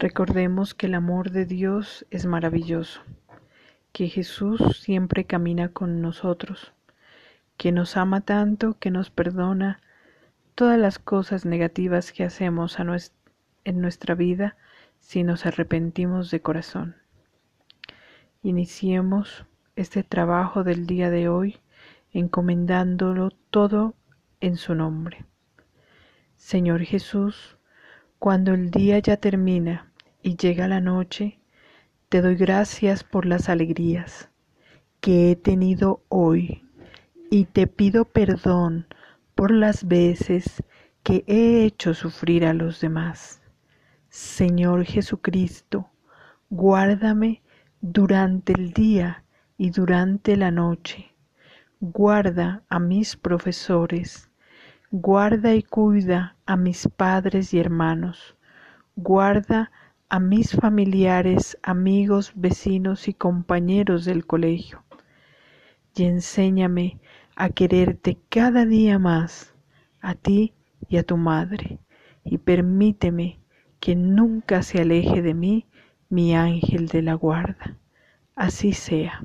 Recordemos que el amor de Dios es maravilloso, que Jesús siempre camina con nosotros, que nos ama tanto que nos perdona todas las cosas negativas que hacemos en nuestra vida si nos arrepentimos de corazón. Iniciemos este trabajo del día de hoy encomendándolo todo en su nombre. Señor Jesús, cuando el día ya termina y llega la noche, te doy gracias por las alegrías que he tenido hoy y te pido perdón por las veces que he hecho sufrir a los demás. Señor Jesucristo, guárdame durante el día y durante la noche. Guarda a mis profesores, guarda y cuida a mis padres y hermanos, guarda a mis familiares, amigos, vecinos y compañeros del colegio, y enséñame a quererte cada día más, a ti y a tu madre, y permíteme que nunca se aleje de mí mi ángel de la guarda. Así sea.